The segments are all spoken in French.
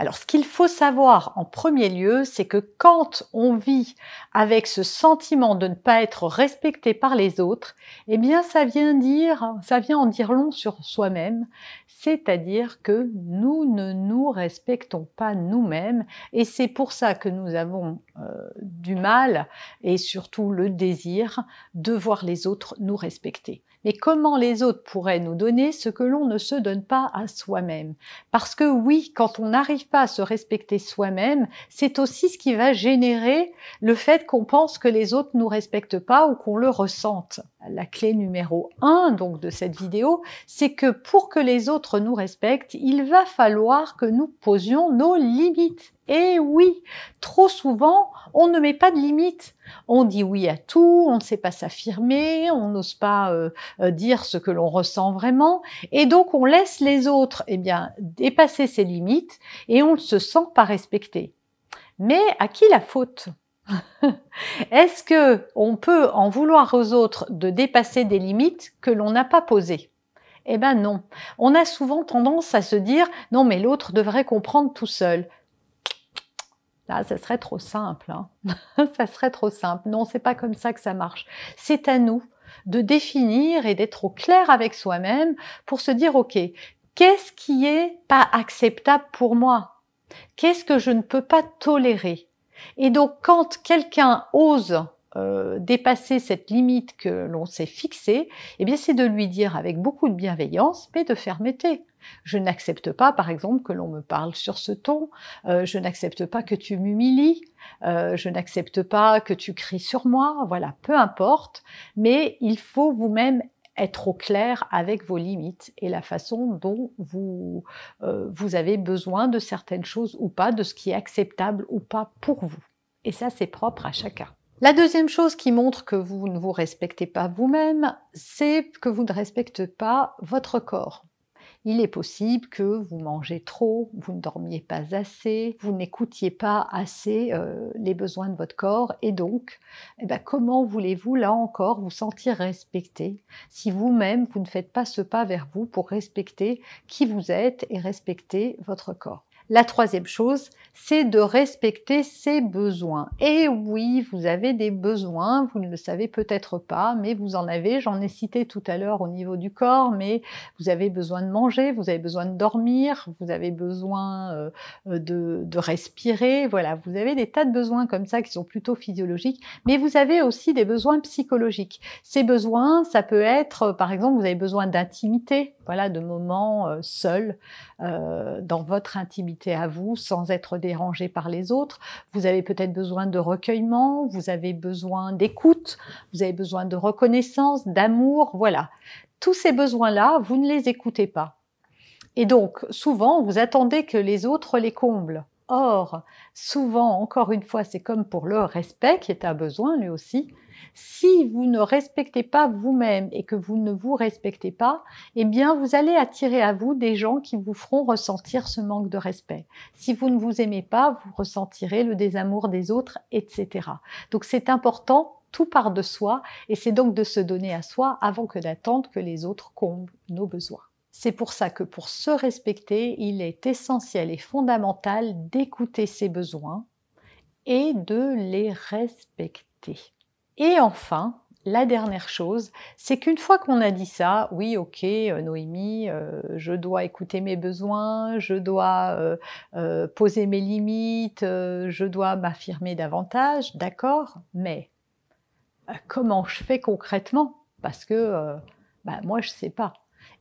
Alors, ce qu'il faut savoir en premier lieu, c'est que quand on vit avec ce sentiment de ne pas être respecté par les autres, eh bien, ça vient dire, ça vient en dire long sur soi-même. C'est-à-dire que nous ne nous respectons pas nous-mêmes et c'est pour ça que nous avons euh, du mal et surtout le désir de voir les autres nous respecter. Mais comment les autres pourraient nous donner ce que l'on ne se donne pas à soi-même? Parce que oui, quand on n'arrive à se respecter soi-même, c'est aussi ce qui va générer le fait qu'on pense que les autres nous respectent pas ou qu'on le ressente. La clé numéro un, donc, de cette vidéo, c'est que pour que les autres nous respectent, il va falloir que nous posions nos limites. Et oui, trop souvent, on ne met pas de limites. On dit oui à tout, on ne sait pas s'affirmer, on n'ose pas euh, euh, dire ce que l'on ressent vraiment, et donc on laisse les autres, eh bien, dépasser ces limites, et on ne se sent pas respecté. Mais à qui la faute? Est-ce que on peut en vouloir aux autres de dépasser des limites que l'on n'a pas posées? Eh ben non. On a souvent tendance à se dire non mais l'autre devrait comprendre tout seul. Là, ça serait trop simple. Hein. ça serait trop simple. Non, c'est pas comme ça que ça marche. C'est à nous de définir et d'être au clair avec soi-même pour se dire ok, qu'est-ce qui est pas acceptable pour moi? Qu'est-ce que je ne peux pas tolérer? Et donc, quand quelqu'un ose euh, dépasser cette limite que l'on s'est fixée, eh bien, c'est de lui dire avec beaucoup de bienveillance, mais de fermeté. Je n'accepte pas, par exemple, que l'on me parle sur ce ton. Euh, je n'accepte pas que tu m'humilies. Euh, je n'accepte pas que tu cries sur moi. Voilà, peu importe. Mais il faut vous-même être au clair avec vos limites et la façon dont vous, euh, vous avez besoin de certaines choses ou pas, de ce qui est acceptable ou pas pour vous. Et ça, c'est propre à chacun. La deuxième chose qui montre que vous ne vous respectez pas vous-même, c'est que vous ne respectez pas votre corps il est possible que vous mangez trop, vous ne dormiez pas assez, vous n'écoutiez pas assez euh, les besoins de votre corps et donc eh ben, comment voulez-vous là encore vous sentir respecté? Si vous-même vous ne faites pas ce pas vers vous pour respecter qui vous êtes et respecter votre corps. La troisième chose, c'est de respecter ses besoins. Et oui, vous avez des besoins, vous ne le savez peut-être pas, mais vous en avez, j'en ai cité tout à l'heure au niveau du corps, mais vous avez besoin de manger, vous avez besoin de dormir, vous avez besoin euh, de, de respirer, voilà, vous avez des tas de besoins comme ça qui sont plutôt physiologiques, mais vous avez aussi des besoins psychologiques. Ces besoins, ça peut être, par exemple, vous avez besoin d'intimité, voilà, de moments euh, seuls euh, dans votre intimité à vous, sans être dérangé par les autres. Vous avez peut-être besoin de recueillement, vous avez besoin d'écoute, vous avez besoin de reconnaissance, d'amour, voilà. Tous ces besoins-là, vous ne les écoutez pas. Et donc, souvent, vous attendez que les autres les comblent. Or, souvent, encore une fois, c'est comme pour le respect qui est un besoin lui aussi. Si vous ne respectez pas vous-même et que vous ne vous respectez pas, eh bien, vous allez attirer à vous des gens qui vous feront ressentir ce manque de respect. Si vous ne vous aimez pas, vous ressentirez le désamour des autres, etc. Donc, c'est important tout part de soi et c'est donc de se donner à soi avant que d'attendre que les autres comblent nos besoins. C'est pour ça que pour se respecter, il est essentiel et fondamental d'écouter ses besoins et de les respecter. Et enfin, la dernière chose, c'est qu'une fois qu'on a dit ça, oui, ok, euh, Noémie, euh, je dois écouter mes besoins, je dois euh, poser mes limites, je dois m'affirmer davantage, d'accord, mais comment je fais concrètement? Parce que bah, moi, je ne sais pas.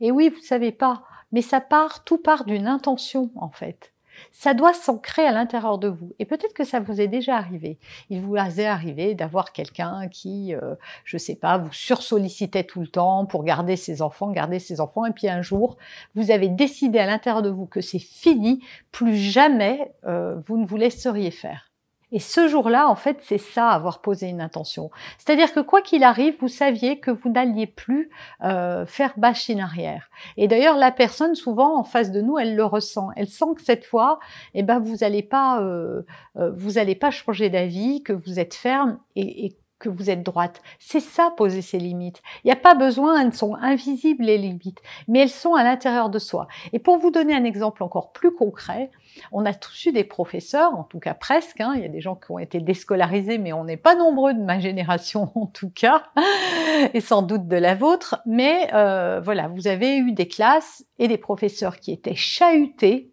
Et oui, vous savez pas, mais ça part, tout part d'une intention en fait. Ça doit s'ancrer à l'intérieur de vous. Et peut-être que ça vous est déjà arrivé. Il vous est arrivé d'avoir quelqu'un qui, euh, je sais pas, vous sursollicitait tout le temps pour garder ses enfants, garder ses enfants. Et puis un jour, vous avez décidé à l'intérieur de vous que c'est fini, plus jamais euh, vous ne vous laisseriez faire. Et ce jour-là, en fait, c'est ça, avoir posé une intention. C'est-à-dire que quoi qu'il arrive, vous saviez que vous n'alliez plus euh, faire bâche arrière. Et d'ailleurs, la personne, souvent en face de nous, elle le ressent. Elle sent que cette fois, eh ben, vous n'allez pas, euh, euh, vous allez pas changer d'avis, que vous êtes ferme et, et que vous êtes droite. C'est ça, poser ses limites. Il n'y a pas besoin, elles sont invisibles les limites, mais elles sont à l'intérieur de soi. Et pour vous donner un exemple encore plus concret, on a tous eu des professeurs, en tout cas presque, hein, il y a des gens qui ont été déscolarisés, mais on n'est pas nombreux de ma génération en tout cas, et sans doute de la vôtre, mais euh, voilà, vous avez eu des classes et des professeurs qui étaient chahutés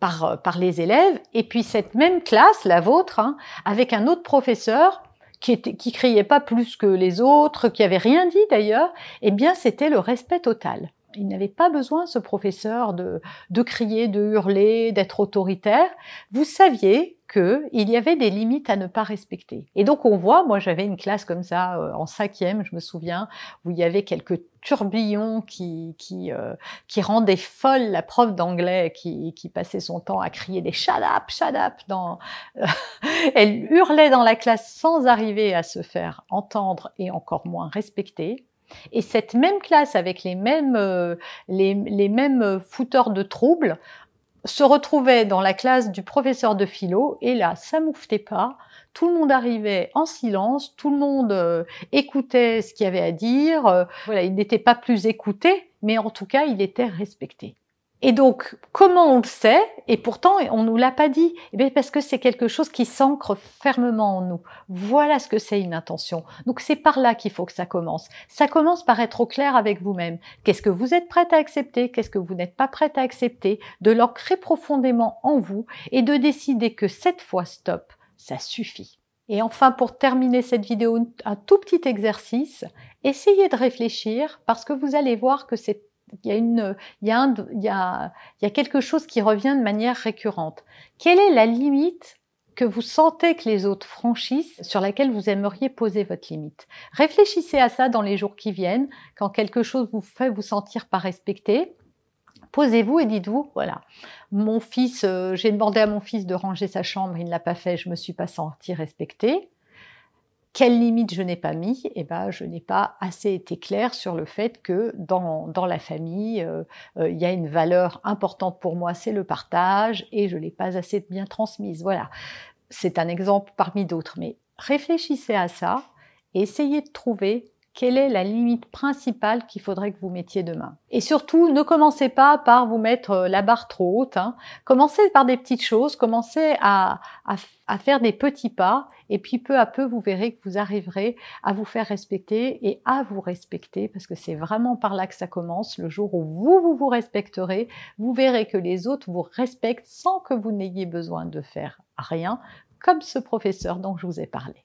par, par les élèves, et puis cette même classe, la vôtre, hein, avec un autre professeur qui, criait pas plus que les autres, qui avait rien dit d'ailleurs, eh bien c'était le respect total. Il n'avait pas besoin, ce professeur, de, de crier, de hurler, d'être autoritaire. Vous saviez qu'il y avait des limites à ne pas respecter. Et donc on voit, moi j'avais une classe comme ça euh, en cinquième, je me souviens, où il y avait quelques tourbillons qui qui euh, qui rendaient folle la prof d'anglais qui, qui passait son temps à crier des shut up, shut up dans elle hurlait dans la classe sans arriver à se faire entendre et encore moins respecter. Et cette même classe avec les mêmes, euh, les, mêmes fouteurs de troubles se retrouvait dans la classe du professeur de philo et là, ça mouftait pas. Tout le monde arrivait en silence, tout le monde euh, écoutait ce qu'il y avait à dire. Euh, voilà, il n'était pas plus écouté, mais en tout cas, il était respecté. Et donc, comment on le sait? Et pourtant, on nous l'a pas dit. Eh bien, parce que c'est quelque chose qui s'ancre fermement en nous. Voilà ce que c'est une intention. Donc, c'est par là qu'il faut que ça commence. Ça commence par être au clair avec vous-même. Qu'est-ce que vous êtes prête à accepter? Qu'est-ce que vous n'êtes pas prête à accepter? De l'ancrer profondément en vous et de décider que cette fois, stop, ça suffit. Et enfin, pour terminer cette vidéo, un tout petit exercice. Essayez de réfléchir parce que vous allez voir que c'est il y, a quelque chose qui revient de manière récurrente. Quelle est la limite que vous sentez que les autres franchissent, sur laquelle vous aimeriez poser votre limite? Réfléchissez à ça dans les jours qui viennent, quand quelque chose vous fait vous sentir pas respecté. Posez-vous et dites-vous, voilà, mon fils, euh, j'ai demandé à mon fils de ranger sa chambre, il ne l'a pas fait, je me suis pas senti respecté. Quelle limite je n'ai pas mis Eh ben, je n'ai pas assez été claire sur le fait que dans, dans la famille, euh, euh, il y a une valeur importante pour moi, c'est le partage, et je l'ai pas assez bien transmise. Voilà, c'est un exemple parmi d'autres, mais réfléchissez à ça essayez de trouver quelle est la limite principale qu'il faudrait que vous mettiez demain? Et surtout, ne commencez pas par vous mettre euh, la barre trop haute. Hein. Commencez par des petites choses, commencez à, faire des petits pas, et puis peu à peu, vous verrez que vous arriverez à vous faire respecter et à vous respecter, parce que c'est vraiment par là que ça commence. Le jour où vous vous respecterez, vous verrez que les autres vous respectent sans que vous n'ayez besoin de faire rien, comme ce professeur dont je vous ai parlé.